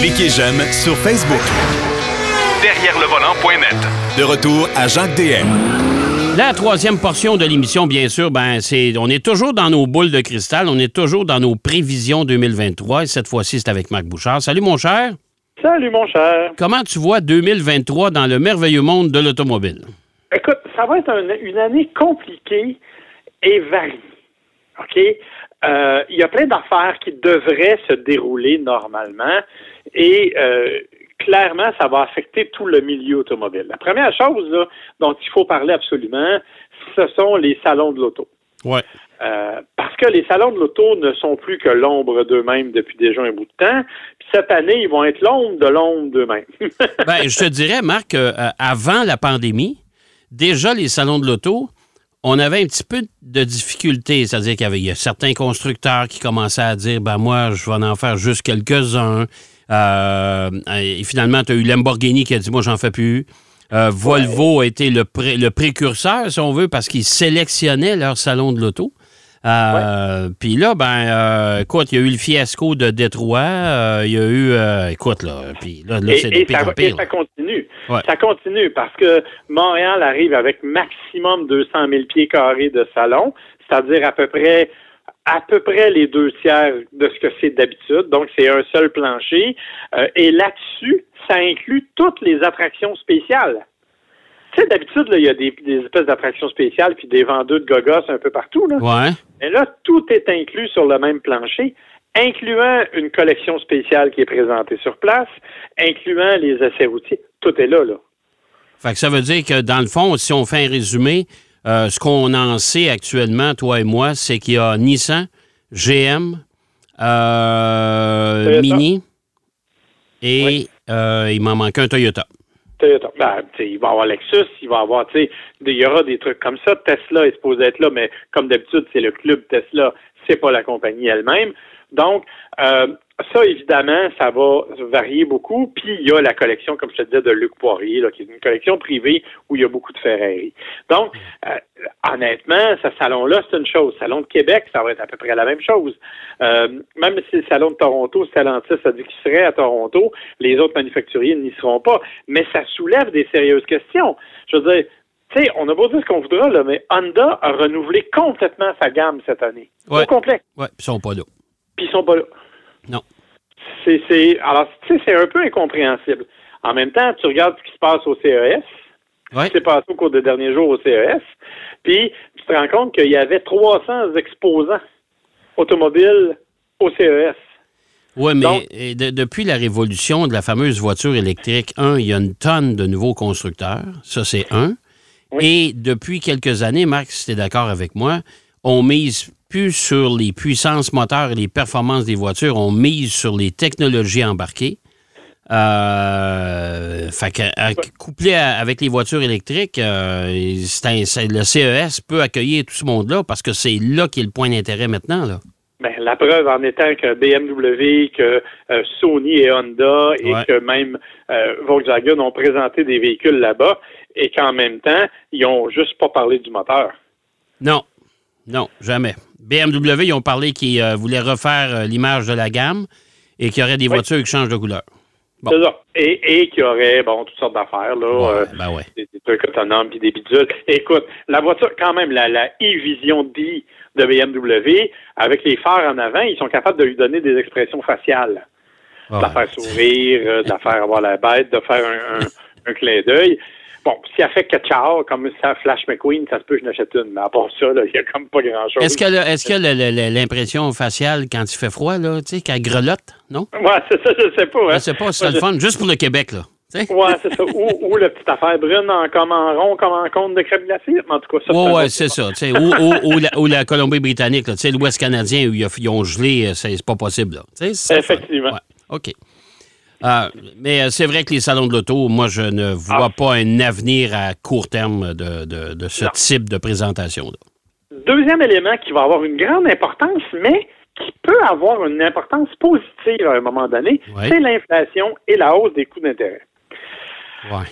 Cliquez j'aime sur Facebook. Derrière le volant.net. De retour à Jacques DM. La troisième portion de l'émission, bien sûr, ben, c'est, on est toujours dans nos boules de cristal, on est toujours dans nos prévisions 2023 et cette fois-ci, c'est avec Marc Bouchard. Salut, mon cher. Salut, mon cher. Comment tu vois 2023 dans le merveilleux monde de l'automobile? Écoute, ça va être un- une année compliquée et variée. OK? Euh, Il y a plein d'affaires qui devraient se dérouler normalement et euh, clairement, ça va affecter tout le milieu automobile. La première chose là, dont il faut parler absolument, ce sont les salons de l'auto. Ouais. Euh, parce que les salons de l'auto ne sont plus que l'ombre d'eux-mêmes depuis déjà un bout de temps. Puis cette année, ils vont être l'ombre de l'ombre d'eux-mêmes. Ben, je te dirais, Marc, euh, avant la pandémie, déjà les salons de l'auto, on avait un petit peu de difficulté. C'est-à-dire qu'il y y a certains constructeurs qui commençaient à dire ben moi, je vais en faire juste quelques-uns. Euh, et finalement, tu as eu Lamborghini qui a dit moi, j'en fais plus. Euh, Volvo a été le, pré- le précurseur, si on veut, parce qu'ils sélectionnaient leur salon de l'auto. Euh, Puis là, ben, euh, écoute, il y a eu le fiasco de Détroit. euh, Il y a eu, euh, écoute, là, puis là, là c'est de pire ça, en et pire. ça continue. Ouais. Ça continue parce que Montréal arrive avec maximum 200 000 pieds carrés de salon, c'est-à-dire à peu près à peu près les deux tiers de ce que c'est d'habitude. Donc, c'est un seul plancher. Euh, et là-dessus, ça inclut toutes les attractions spéciales. Tu sais, d'habitude, là, il y a des, des espèces d'attractions spéciales puis des vendeurs de gogos un peu partout. Là. Ouais. Mais là, tout est inclus sur le même plancher, incluant une collection spéciale qui est présentée sur place, incluant les essais routiers. Tout est là, là. Fait que ça veut dire que, dans le fond, si on fait un résumé, euh, ce qu'on en sait actuellement, toi et moi, c'est qu'il y a Nissan, GM, euh. Mini et Oui. euh, il m'en manque un Toyota. Toyota. Ben, il va y avoir Lexus, il va y avoir, tu sais, il y aura des trucs comme ça. Tesla est supposé être là, mais comme d'habitude, c'est le club Tesla, c'est pas la compagnie elle-même. Donc, euh, ça, évidemment, ça va varier beaucoup. Puis, il y a la collection, comme je te disais, de Luc Poirier, là, qui est une collection privée où il y a beaucoup de Ferrari. Donc, euh, honnêtement, ce salon-là, c'est une chose. Salon de Québec, ça va être à peu près la même chose. Euh, même si le salon de Toronto, Stellantis a dit qu'il serait à Toronto, les autres manufacturiers n'y seront pas. Mais ça soulève des sérieuses questions. Je veux dire, tu sais, on a beau dire ce qu'on voudra, là, mais Honda a renouvelé complètement sa gamme cette année. Ouais. Au complet. Puis ils sont pas là. Puis ils sont pas là. Non. C'est, c'est, alors, tu sais, c'est un peu incompréhensible. En même temps, tu regardes ce qui se passe au CES, Ouais. ce qui s'est passé au cours des derniers jours au CES, puis tu te rends compte qu'il y avait 300 exposants automobiles au CES. Oui, mais Donc- de- depuis la révolution de la fameuse voiture électrique, un, il y a une tonne de nouveaux constructeurs. Ça, c'est un. Oui. Et depuis quelques années, Marc, si tu es d'accord avec moi, on mise plus sur les puissances moteurs et les performances des voitures, on mise sur les technologies embarquées. Euh, fait que, à- couplé à- avec les voitures électriques, euh, un- le CES peut accueillir tout ce monde-là parce que c'est là qui est le point d'intérêt maintenant. Là. Ben, la preuve en étant que BMW, que euh, Sony et Honda et Ouais. que même Volkswagen ont présenté des véhicules là-bas et qu'en même temps, ils ont juste pas parlé du moteur. Non, non, jamais. BMW, ils ont parlé qu'ils euh, voulaient refaire euh, l'image de la gamme et qu'il y aurait des Oui. voitures qui changent de couleur. Bon. C'est ça. Et, et qu'il y aurait, bon, toutes sortes d'affaires, là. Ouais, euh, ben ouais. des, des trucs autonomes puis des bidules. Écoute, la voiture, quand même, la, la e-Vision D de BMW, avec les phares en avant, ils sont capables de lui donner des expressions faciales. Ouais. De la faire sourire, de la faire avoir la bête, de faire un, un, un clin d'œil. Bon, si elle fait Ketchar, comme ça, Flash McQueen, ça se peut que je n'achète une. Mais à part ça, il n'y a comme pas grand-chose. Est-ce que est-ce l'impression faciale quand il fait froid, là, tu sais, qu'elle grelotte, non? Ouais, c'est ça, je sais pas. Hein? Je sais pas c'est le fun, juste pour le Québec, là. Ouais, c'est ça. Ou, ou la petite affaire brune en, comme en rond, comme en compte de crème glacée. En tout cas, ça, un ouais, c'est ça. Ou, ou- ou la, ou la Colombie-Britannique, l'Ouest canadien où ils, ont- gelé, euh, c'est pas possible. Là. Effectivement. Ouais, OK. Euh, mais euh, c'est vrai que les salons de l'auto, moi, je ne vois Ah. pas un avenir à court terme de, de- de ce Non. type de présentation-là. Deuxième élément qui va avoir une grande importance, mais qui peut avoir une importance positive à un moment donné, c'est l'inflation et la hausse des coûts d'intérêt.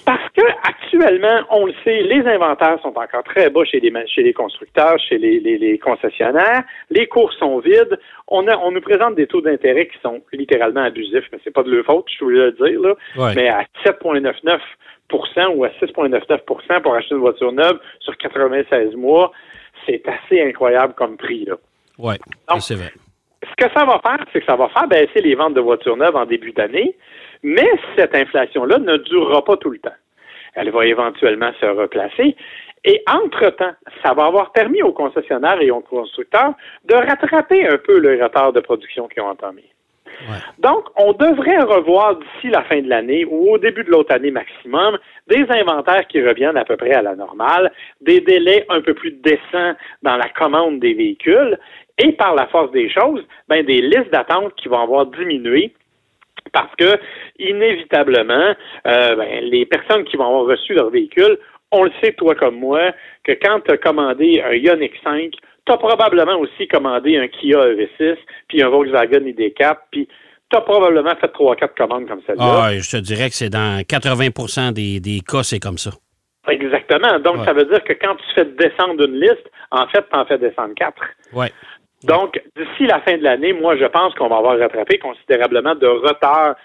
Parce que actuellement, on le sait, les inventaires sont encore très bas chez les, chez les constructeurs, chez les, concessionnaires. Les cours sont vides. On, a, on nous présente des taux d'intérêt qui sont littéralement abusifs, mais c'est pas de leur faute, je voulais le dire, là. Mais à 7,99% ou à 6,99% pour acheter une voiture neuve sur 96 mois, c'est assez incroyable comme prix. Oui, c'est vrai. Ce que ça va faire, c'est que ça va faire baisser les ventes de voitures neuves en début d'année, mais cette inflation-là ne durera pas tout le temps. Elle va éventuellement se replacer. Et entre-temps, ça va avoir permis aux concessionnaires et aux constructeurs de rattraper un peu le retard de production qu'ils ont entamé. Donc, on devrait revoir d'ici la fin de l'année ou au début de l'autre année maximum des inventaires qui reviennent à peu près à la normale, des délais un peu plus décents dans la commande des véhicules et par la force des choses, ben, des listes d'attente qui vont avoir diminué parce que, inévitablement, euh, ben, les personnes qui vont avoir reçu leur véhicule, on le sait, toi comme moi, que quand tu as commandé un Ioniq 5, tu as probablement aussi commandé un Kia EV6, puis un Volkswagen ID4, puis tu as probablement fait trois quatre commandes comme celle-là. Ah, je te dirais que c'est dans 80 des, des cas, c'est comme ça. Exactement. Donc, ça veut dire que quand tu fais descendre une liste, en fait, tu en fais descendre quatre. Oui. Donc, d'ici la fin de l'année, moi, je pense qu'on va avoir rattrapé considérablement de retard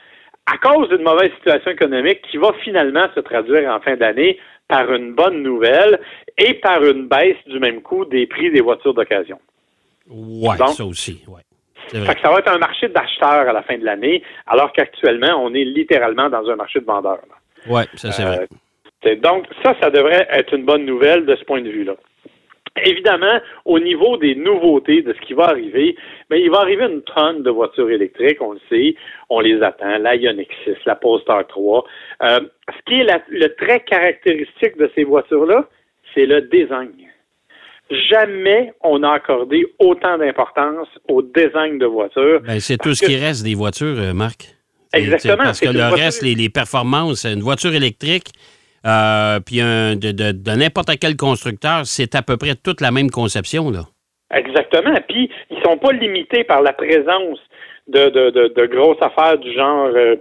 à cause d'une mauvaise situation économique qui va finalement se traduire en fin d'année par une bonne nouvelle et par une baisse du même coup des prix des voitures d'occasion. Oui, ça aussi, ouais. ça va être un marché d'acheteurs à la fin de l'année, alors qu'actuellement, on est littéralement dans un marché de vendeurs. Oui, ça c'est vrai. Euh, donc, ça, ça devrait être une bonne nouvelle de ce point de vue-là. Évidemment, au niveau des nouveautés de ce qui va arriver, mais ben, il va arriver une tonne de voitures électriques, on le sait, on les attend, la Ioniq 6, la Polestar 3. Euh, ce qui est le trait caractéristique de ces voitures-là, c'est le design. Jamais on a accordé autant d'importance au design de voitures. Ben, c'est tout ce qui reste des voitures, euh, Marc. Exactement. Parce que le reste, les, les performances, une voiture électrique, euh, puis de, n'importe quel constructeur, c'est à peu près toute la même conception. Là. Exactement. Puis, ils sont pas limités par la présence de, grosses affaires du genre euh,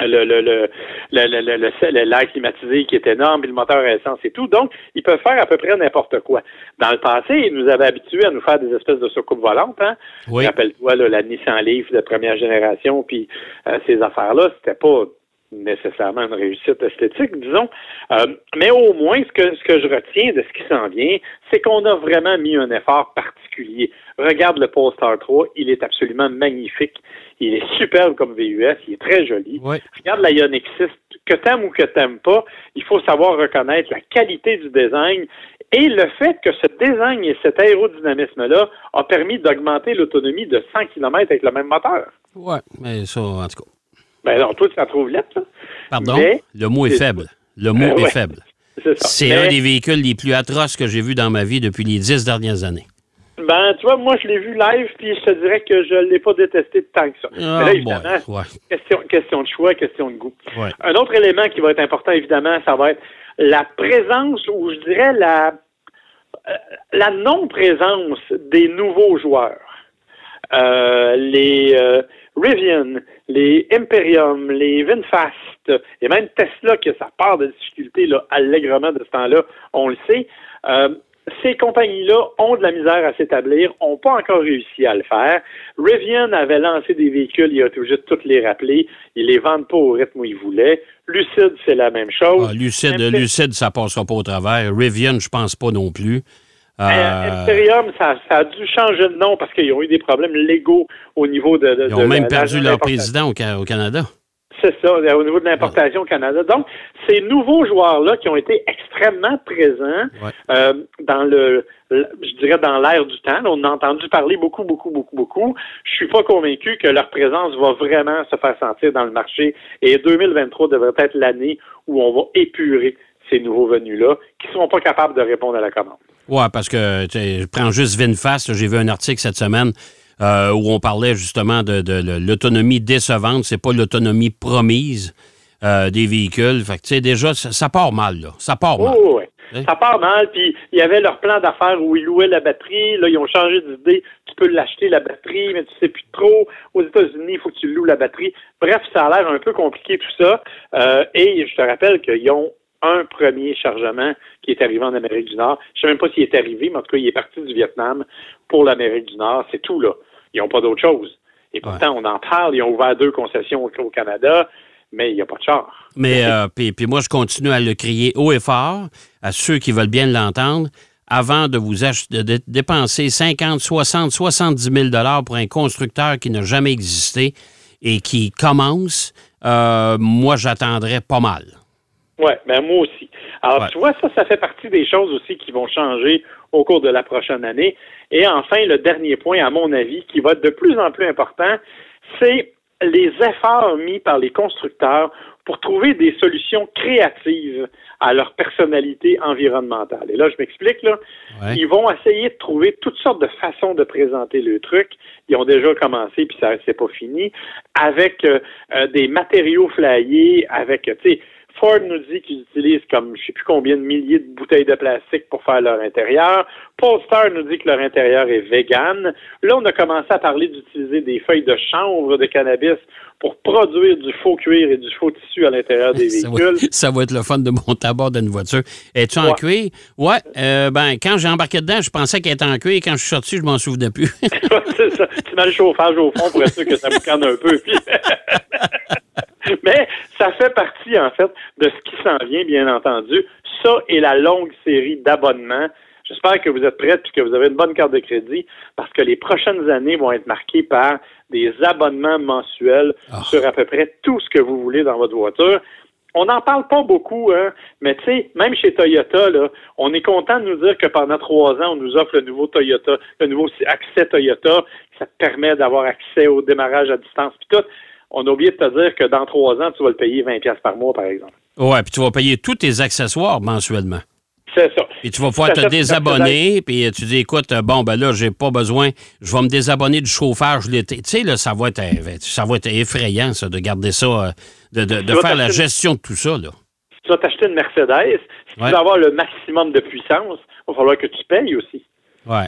le, le, le, l'air climatisé qui est énorme, puis le moteur à essence et tout. Donc, ils peuvent faire à peu près n'importe quoi. Dans le passé, ils nous avaient habitués à nous faire des espèces de soucoupes volantes. Hein? Oui. Rappelle-toi la Nissan Leaf de première génération, puis euh, ces affaires-là, c'était pas nécessairement une réussite esthétique, disons. Euh, mais au moins, ce que, ce que je retiens de ce qui s'en vient, c'est qu'on a vraiment mis un effort particulier. Regarde le Polestar 3, il est absolument magnifique. Il est superbe comme VUS, il est très joli. Regarde la Ioniq 6, que t'aimes ou que t'aimes pas, il faut savoir reconnaître la qualité du design et le fait que ce design et cet aérodynamisme-là a permis d'augmenter l'autonomie de 100 km avec le même moteur. Oui, mais ça, en tout cas. Ben non, toi, tu la trouves lettre, là. Pardon? le mot est, faible. Le mot ben est faible. C'est un des véhicules les plus atroces que j'ai vus dans ma vie depuis les dix dernières années. Ben, tu vois, moi, je l'ai vu live, puis je te dirais que je ne l'ai pas détesté tant que ça. Ah, Mais là, question, question, de choix, question de goût. Un autre élément qui va être important, évidemment, ça va être la présence, ou je dirais la, euh, la non-présence des nouveaux joueurs. Euh, les, euh, Rivian, les Imperium, les VinFast, et même Tesla qui a sa part de difficulté là, allègrement de ce temps-là, on le sait. Euh, ces compagnies-là ont de la misère à s'établir, n'ont pas encore réussi à le faire. Rivian avait lancé des véhicules, il a tout juste toutes les rappeler. Ils les vendent pas au rythme où ils voulaient. Lucid, c'est la même chose. Ah, Lucid, Lucid, ça passera pas au travers. Rivian, je pense pas non plus. Euh, Imperium, ça, a dû changer de nom parce qu'ils ont eu des problèmes légaux au niveau de. Ils ont même perdu leur président au, Canada. C'est ça, au niveau de l'importation au Canada. Donc, ces nouveaux joueurs-là qui ont été extrêmement présents euh, dans le, je dirais dans l'air du temps. on a entendu parler beaucoup, beaucoup, beaucoup, beaucoup. Je suis pas convaincu que leur présence va vraiment se faire sentir dans le marché. Et 2023 devrait être l'année où on va épurer ces nouveaux venus-là qui ne seront pas capables de répondre à la commande. Oui, parce que je prends juste VinFast. J'ai vu un article cette semaine euh, où on parlait justement de, l'autonomie décevante. C'est pas l'autonomie promise euh, des véhicules. Fait que, déjà, ça, part mal, là. Ça part mal. Oui, oui. Ça part mal, puis il y avait leur plan d'affaires où ils louaient la batterie. Là, ils ont changé d'idée. Tu peux l'acheter, la batterie, mais tu sais plus trop. Aux États-Unis, il faut que tu loues la batterie. Bref, ça a l'air un peu compliqué tout ça. Euh, et je te rappelle qu'ils ont un premier chargement qui est arrivé en Amérique du Nord. Je ne sais même pas s'il est arrivé, mais en tout cas, il est parti du Vietnam pour l'Amérique du Nord. C'est tout, là. Ils n'ont pas d'autre chose. Et pourtant, on en parle. Ils ont ouvert deux concessions au, Canada, mais il n'y a pas de char. Mais euh, puis, moi, je continue à le crier haut et fort à ceux qui veulent bien l'entendre. Avant de vous de dépenser 50, 60, 70 000 dollars pour un constructeur qui n'a jamais existé et qui commence, euh, moi, j'attendrais pas mal. Oui, ben moi aussi. Alors, tu vois, ça, ça fait partie des choses aussi qui vont changer au cours de la prochaine année. Et enfin, le dernier point, à mon avis, qui va être de plus en plus important, c'est les efforts mis par les constructeurs pour trouver des solutions créatives à leur personnalité environnementale. Et là, je m'explique, là. Ils vont essayer de trouver toutes sortes de façons de présenter le truc. Ils ont déjà commencé, puis ça, c'est pas fini, avec euh, euh, des matériaux flyés, avec, tu sais, Ford nous dit qu'ils utilisent comme je sais plus combien de milliers de bouteilles de plastique pour faire leur intérieur. Polestar nous dit que leur intérieur est vegan. Là, on a commencé à parler d'utiliser des feuilles de chanvre de cannabis pour produire du faux cuir et du faux tissu à l'intérieur des véhicules. Ça va, être le fun de monter à bord d'une voiture. Es-tu en cuir? Ouais. Euh, ben, quand j'ai embarqué dedans, je pensais qu'elle était en cuir. Quand je suis sorti, je m'en souvenais plus. c'est ça. Tu mets le chauffage au fond pour être sûr que ça vous calme un peu. Mais ça fait partie, en fait, de ce qui s'en vient, bien entendu. Ça et la longue série d'abonnements. J'espère que vous êtes prêts et que vous avez une bonne carte de crédit parce que les prochaines années vont être marquées par des abonnements mensuels ah. sur à peu près tout ce que vous voulez dans votre voiture. On n'en parle pas beaucoup, hein, mais tu sais, même chez Toyota, là, on est content de nous dire que pendant trois ans, on nous offre le nouveau Toyota, le nouveau accès Toyota, ça te permet d'avoir accès au démarrage à distance, puis tout on a oublié de te dire que dans trois ans, tu vas le payer 20$ par mois, par exemple. Oui, puis tu vas payer tous tes accessoires mensuellement. C'est ça. Et tu vas pouvoir te désabonner, puis tu dis, écoute, bon, ben là, j'ai pas besoin, je vais me désabonner du chauffage l'été. Tu sais, là, ça va être, ça va être effrayant, ça, de garder ça, euh, de, de, faire la gestion de tout ça, là. tu vas t'acheter une Mercedes, si tu veux avoir le maximum de puissance, il va falloir que tu payes aussi. Ouais.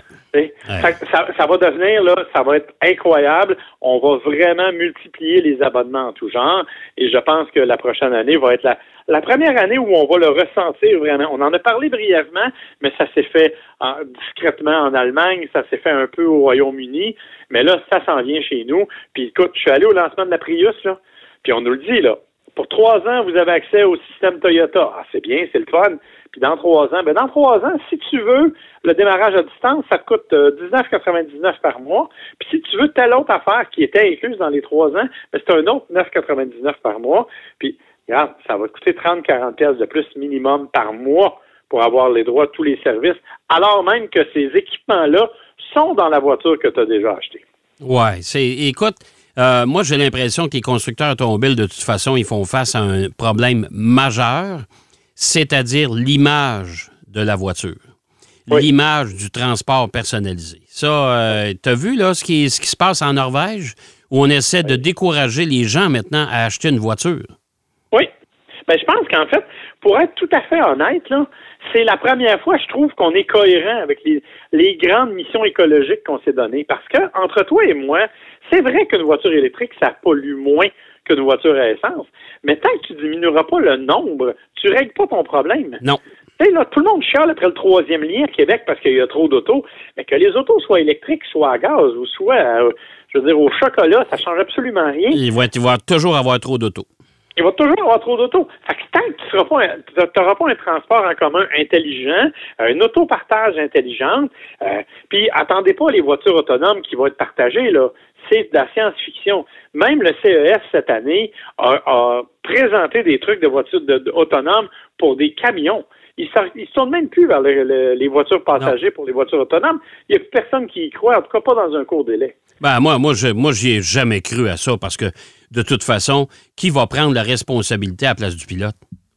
Ça, va devenir, là, ça va être incroyable. On va vraiment multiplier les abonnements en tout genre. Et je pense que la prochaine année va être la, la première année où on va le ressentir vraiment. On en a parlé brièvement, mais ça s'est fait discrètement en Allemagne, ça s'est fait un peu au Royaume-Uni. Mais là, ça s'en vient chez nous. Puis écoute, je suis allé au lancement de la Prius, là. Puis on nous le dit, là. Pour trois ans, vous avez accès au système Toyota. Ah, c'est bien, c'est le fun. Puis dans trois ans, ben dans trois ans, si tu veux le démarrage à distance, ça coûte 19,99 euh, par mois. Puis si tu veux telle autre affaire qui était incluse dans les trois ans, ben c'est un autre 9,99 par mois. Puis regarde, ça va te coûter 30-40 pièces de plus minimum par mois pour avoir les droits tous les services, alors même que ces équipements-là sont dans la voiture que tu as déjà achetée. Ouais, c'est écoute, euh, moi j'ai l'impression que les constructeurs automobiles de toute façon, ils font face à un problème majeur c'est-à-dire l'image de la voiture, l'image du transport personnalisé. Ça, euh, tu as vu là, ce, qui, ce qui se passe en Norvège, où on essaie de décourager les gens maintenant à acheter une voiture? Oui. Ben, je pense qu'en fait, pour être tout à fait honnête, c'est la première fois, je trouve, qu'on est cohérent avec les, les grandes missions écologiques qu'on s'est données. Parce que, entre toi et moi, c'est vrai qu'une voiture électrique, ça pollue moins qu'une voiture à essence. Mais tant que tu diminueras pas le nombre, tu règles pas ton problème. Non. là, tout le monde chiale après le troisième lien à Québec parce qu'il y a trop d'autos. Mais que les autos soient électriques, soient à gaz ou soient, euh, je veux dire, au chocolat, ça change absolument rien. Il va, il va toujours avoir trop d'autos. Il va toujours avoir trop d'autos. Fait que tant que tu n'auras pas, un transport en commun intelligent, un autopartage intelligente, euh, puis attendez pas les voitures autonomes qui vont être partagées, là c'est de la science-fiction. Même le CES cette année a, présenté des trucs de voitures autonomes pour des camions. Ils ne se tournent même plus vers les voitures passagers pour les voitures autonomes. Il n'y a personne qui y croit, en tout cas pas dans un court délai. Ben, moi, moi, je, moi, j'y ai jamais cru à ça parce que, de toute façon, qui va prendre la responsabilité à la place du pilote?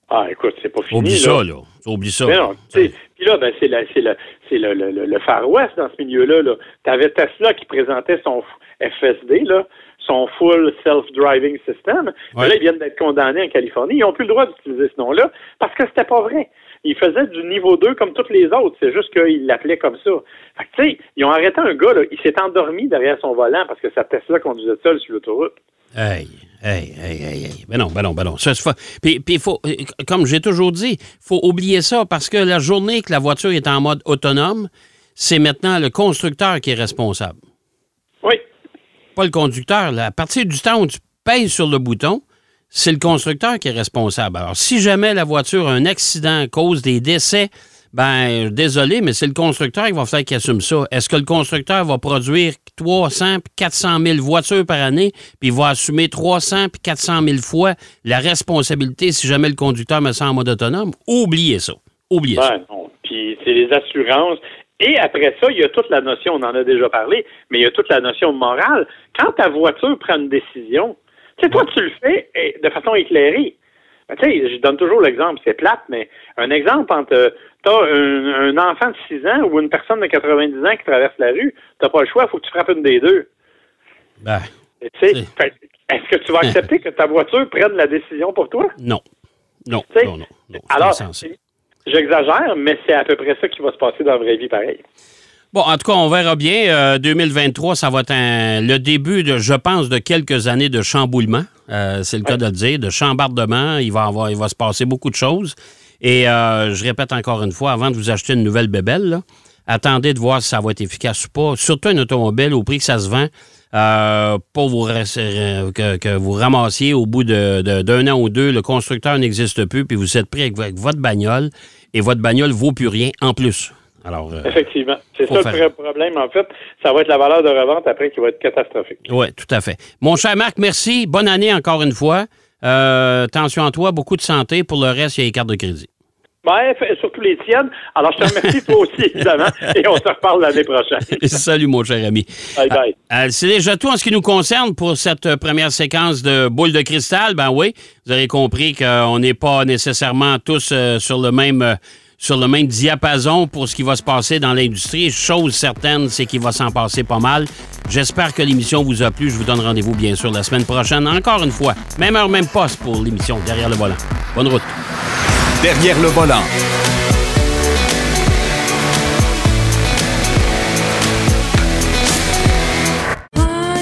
Ah, écoute, c'est pas fini. Oublie ça, là. Oublie ça. Puis là, ben, c'est le, le, Far West dans ce milieu-là. -là, tu avais Tesla qui présentait son, FSD, là, son Full Self-Driving System. Là, ils viennent d'être condamnés en Californie. Ils n'ont plus le droit d'utiliser ce nom-là parce que c'était pas vrai. Il faisait du niveau 2 comme tous les autres. C'est juste qu'il l'appelait comme ça. Fait que, tu sais, ils ont arrêté un gars, là, il s'est endormi derrière son volant parce que sa Tesla conduisait seul sur l'autoroute. Hey, hey, hey, hey, hey. Ben non, ben non, ben non. Ça, puis, puis faut, comme j'ai toujours dit, faut oublier ça parce que la journée que la voiture est en mode autonome, c'est maintenant le constructeur qui est responsable. Oui. Pas le conducteur. là. À partir du temps où tu pèses sur le bouton, c'est le constructeur qui est responsable. Alors, si jamais la voiture a un accident cause des décès, ben, désolé, mais c'est le constructeur qui va faire qu'il assume ça. Est-ce que le constructeur va produire 300 puis 400 000 voitures par année, puis il va assumer 300 puis 400 000 fois la responsabilité si jamais le conducteur me sent en mode autonome? Oubliez ça. Oubliez ça. Ben non. Puis c'est les assurances. Et après ça, il y a toute la notion, on en a déjà parlé, mais il y a toute la notion morale. Quand ta voiture prend une décision, tu sais, toi, tu le fais eh, de façon éclairée. Ben, tu sais, je donne toujours l'exemple, c'est plate, mais un exemple entre tu as un, un enfant de 6 ans ou une personne de 90 ans qui traverse la rue, tu pas le choix, il faut que tu frappes une des deux. Ben, est-ce que tu vas accepter que ta voiture prenne la décision pour toi? non. Non, non, non. non. Alors, j'exagère, mais c'est à peu près ça qui va se passer dans la vraie vie pareil. Bon, en tout cas, on verra bien. Euh, 2023, ça va être un- le début, de, je pense, de quelques années de chamboulement. Euh, c'est le cas de le dire, de chambardement. Il va, avoir, il va se passer beaucoup de choses. Et euh, je répète encore une fois, avant de vous acheter une nouvelle bébelle, là, attendez de voir si ça va être efficace ou pas. Surtout une automobile, au prix que ça se vend, euh, pour vous, euh, que, que vous ramassiez au bout de- de- d'un an ou deux, le constructeur n'existe plus, puis vous êtes pris avec, avec votre bagnole, et votre bagnole vaut plus rien en plus. Alors, euh, Effectivement. C'est ça le faire. problème, en fait. Ça va être la valeur de revente après qui va être catastrophique. Oui, tout à fait. Mon cher Marc, merci. Bonne année encore une fois. Euh, attention à toi, beaucoup de santé. Pour le reste, il y a les cartes de crédit. Fait- surtout les tiennes. Alors, je te remercie toi aussi, évidemment, et on se reparle l'année prochaine. Salut, mon cher ami. Bye bye. Euh, c'est déjà tout en ce qui nous concerne pour cette euh, première séquence de boule de cristal. Ben oui, vous avez compris qu'on n'est pas nécessairement tous euh, sur le même euh, sur le même diapason pour ce qui va se passer dans l'industrie. Chose certaine, c'est qu'il va s'en passer pas mal. J'espère que l'émission vous a plu. Je vous donne rendez-vous bien sûr la semaine prochaine. Encore une fois, même heure, même poste pour l'émission Derrière le volant. Bonne route. Derrière le volant.